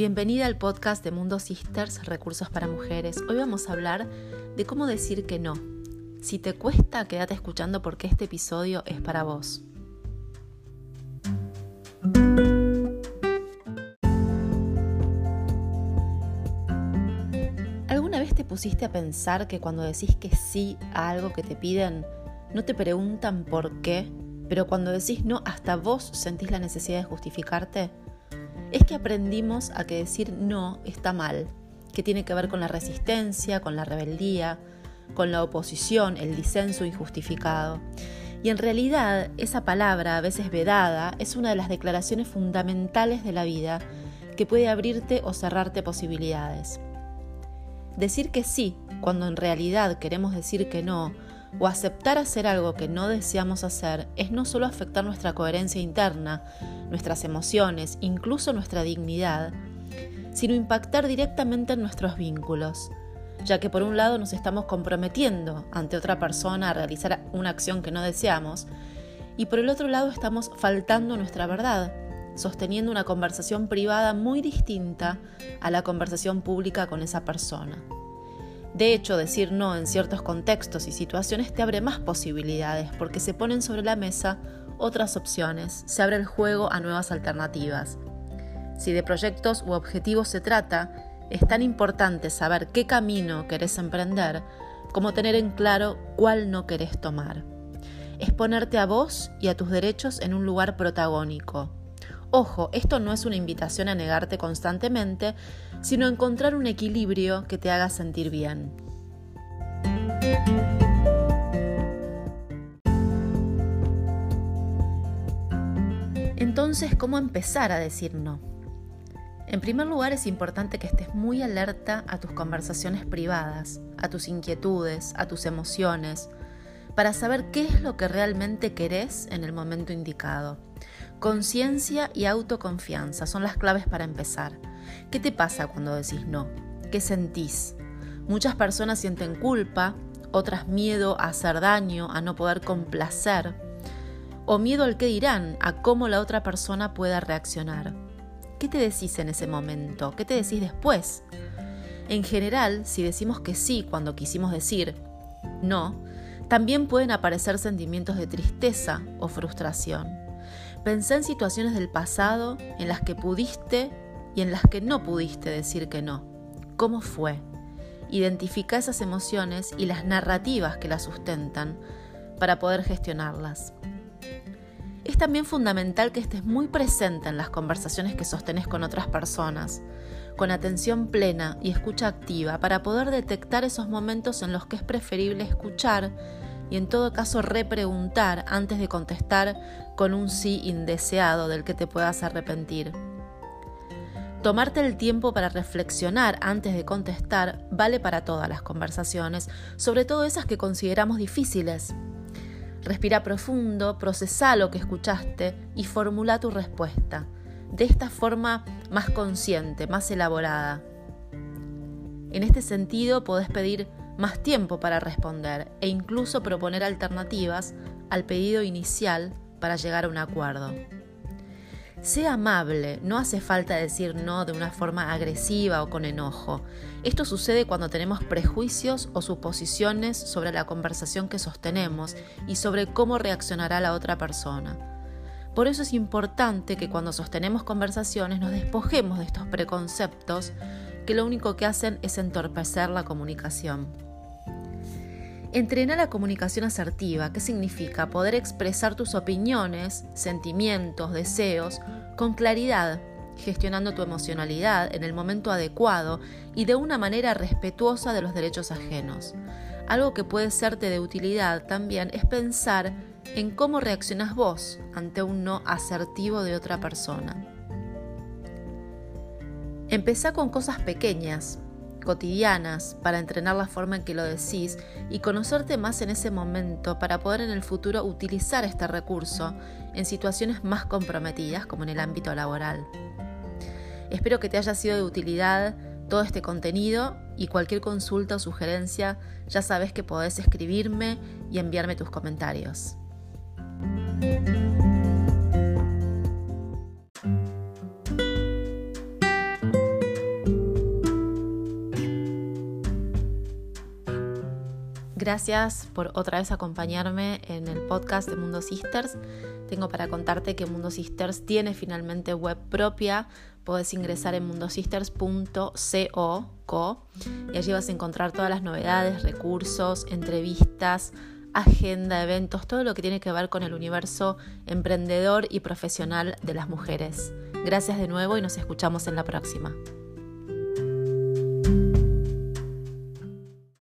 Bienvenida al podcast de Mundo Sisters, Recursos para Mujeres. Hoy vamos a hablar de cómo decir que no. Si te cuesta, quédate escuchando porque este episodio es para vos. ¿Alguna vez te pusiste a pensar que cuando decís que sí a algo que te piden, no te preguntan por qué, pero cuando decís no, hasta vos sentís la necesidad de justificarte? Es que aprendimos a que decir no está mal, que tiene que ver con la resistencia, con la rebeldía, con la oposición, el disenso injustificado. Y en realidad esa palabra, a veces vedada, es una de las declaraciones fundamentales de la vida que puede abrirte o cerrarte posibilidades. Decir que sí, cuando en realidad queremos decir que no, o aceptar hacer algo que no deseamos hacer es no solo afectar nuestra coherencia interna, nuestras emociones, incluso nuestra dignidad, sino impactar directamente en nuestros vínculos, ya que por un lado nos estamos comprometiendo ante otra persona a realizar una acción que no deseamos, y por el otro lado estamos faltando nuestra verdad, sosteniendo una conversación privada muy distinta a la conversación pública con esa persona. De hecho, decir no en ciertos contextos y situaciones te abre más posibilidades porque se ponen sobre la mesa otras opciones, se abre el juego a nuevas alternativas. Si de proyectos u objetivos se trata, es tan importante saber qué camino querés emprender como tener en claro cuál no querés tomar. Es ponerte a vos y a tus derechos en un lugar protagónico. Ojo, esto no es una invitación a negarte constantemente, sino encontrar un equilibrio que te haga sentir bien. Entonces, ¿cómo empezar a decir no? En primer lugar, es importante que estés muy alerta a tus conversaciones privadas, a tus inquietudes, a tus emociones, para saber qué es lo que realmente querés en el momento indicado. Conciencia y autoconfianza son las claves para empezar. ¿Qué te pasa cuando decís no? ¿Qué sentís? Muchas personas sienten culpa, otras miedo a hacer daño, a no poder complacer, o miedo al que dirán, a cómo la otra persona pueda reaccionar. ¿Qué te decís en ese momento? ¿Qué te decís después? En general, si decimos que sí cuando quisimos decir no, también pueden aparecer sentimientos de tristeza o frustración. Pensé en situaciones del pasado en las que pudiste y en las que no pudiste decir que no. ¿Cómo fue? Identifica esas emociones y las narrativas que las sustentan para poder gestionarlas. Es también fundamental que estés muy presente en las conversaciones que sostenes con otras personas, con atención plena y escucha activa para poder detectar esos momentos en los que es preferible escuchar y en todo caso repreguntar antes de contestar con un sí indeseado del que te puedas arrepentir. Tomarte el tiempo para reflexionar antes de contestar vale para todas las conversaciones, sobre todo esas que consideramos difíciles. Respira profundo, procesa lo que escuchaste y formula tu respuesta, de esta forma más consciente, más elaborada. En este sentido, podés pedir más tiempo para responder e incluso proponer alternativas al pedido inicial para llegar a un acuerdo. Sea amable, no hace falta decir no de una forma agresiva o con enojo. Esto sucede cuando tenemos prejuicios o suposiciones sobre la conversación que sostenemos y sobre cómo reaccionará la otra persona. Por eso es importante que cuando sostenemos conversaciones nos despojemos de estos preconceptos que lo único que hacen es entorpecer la comunicación. Entrena la comunicación asertiva, ¿qué significa? Poder expresar tus opiniones, sentimientos, deseos con claridad, gestionando tu emocionalidad en el momento adecuado y de una manera respetuosa de los derechos ajenos. Algo que puede serte de utilidad también es pensar en cómo reaccionas vos ante un no asertivo de otra persona. Empezá con cosas pequeñas, cotidianas para entrenar la forma en que lo decís y conocerte más en ese momento para poder en el futuro utilizar este recurso en situaciones más comprometidas como en el ámbito laboral. Espero que te haya sido de utilidad todo este contenido y cualquier consulta o sugerencia ya sabes que podés escribirme y enviarme tus comentarios. Gracias por otra vez acompañarme en el podcast de Mundo Sisters. Tengo para contarte que Mundo Sisters tiene finalmente web propia. Puedes ingresar en mundosisters.co y allí vas a encontrar todas las novedades, recursos, entrevistas, agenda, eventos, todo lo que tiene que ver con el universo emprendedor y profesional de las mujeres. Gracias de nuevo y nos escuchamos en la próxima.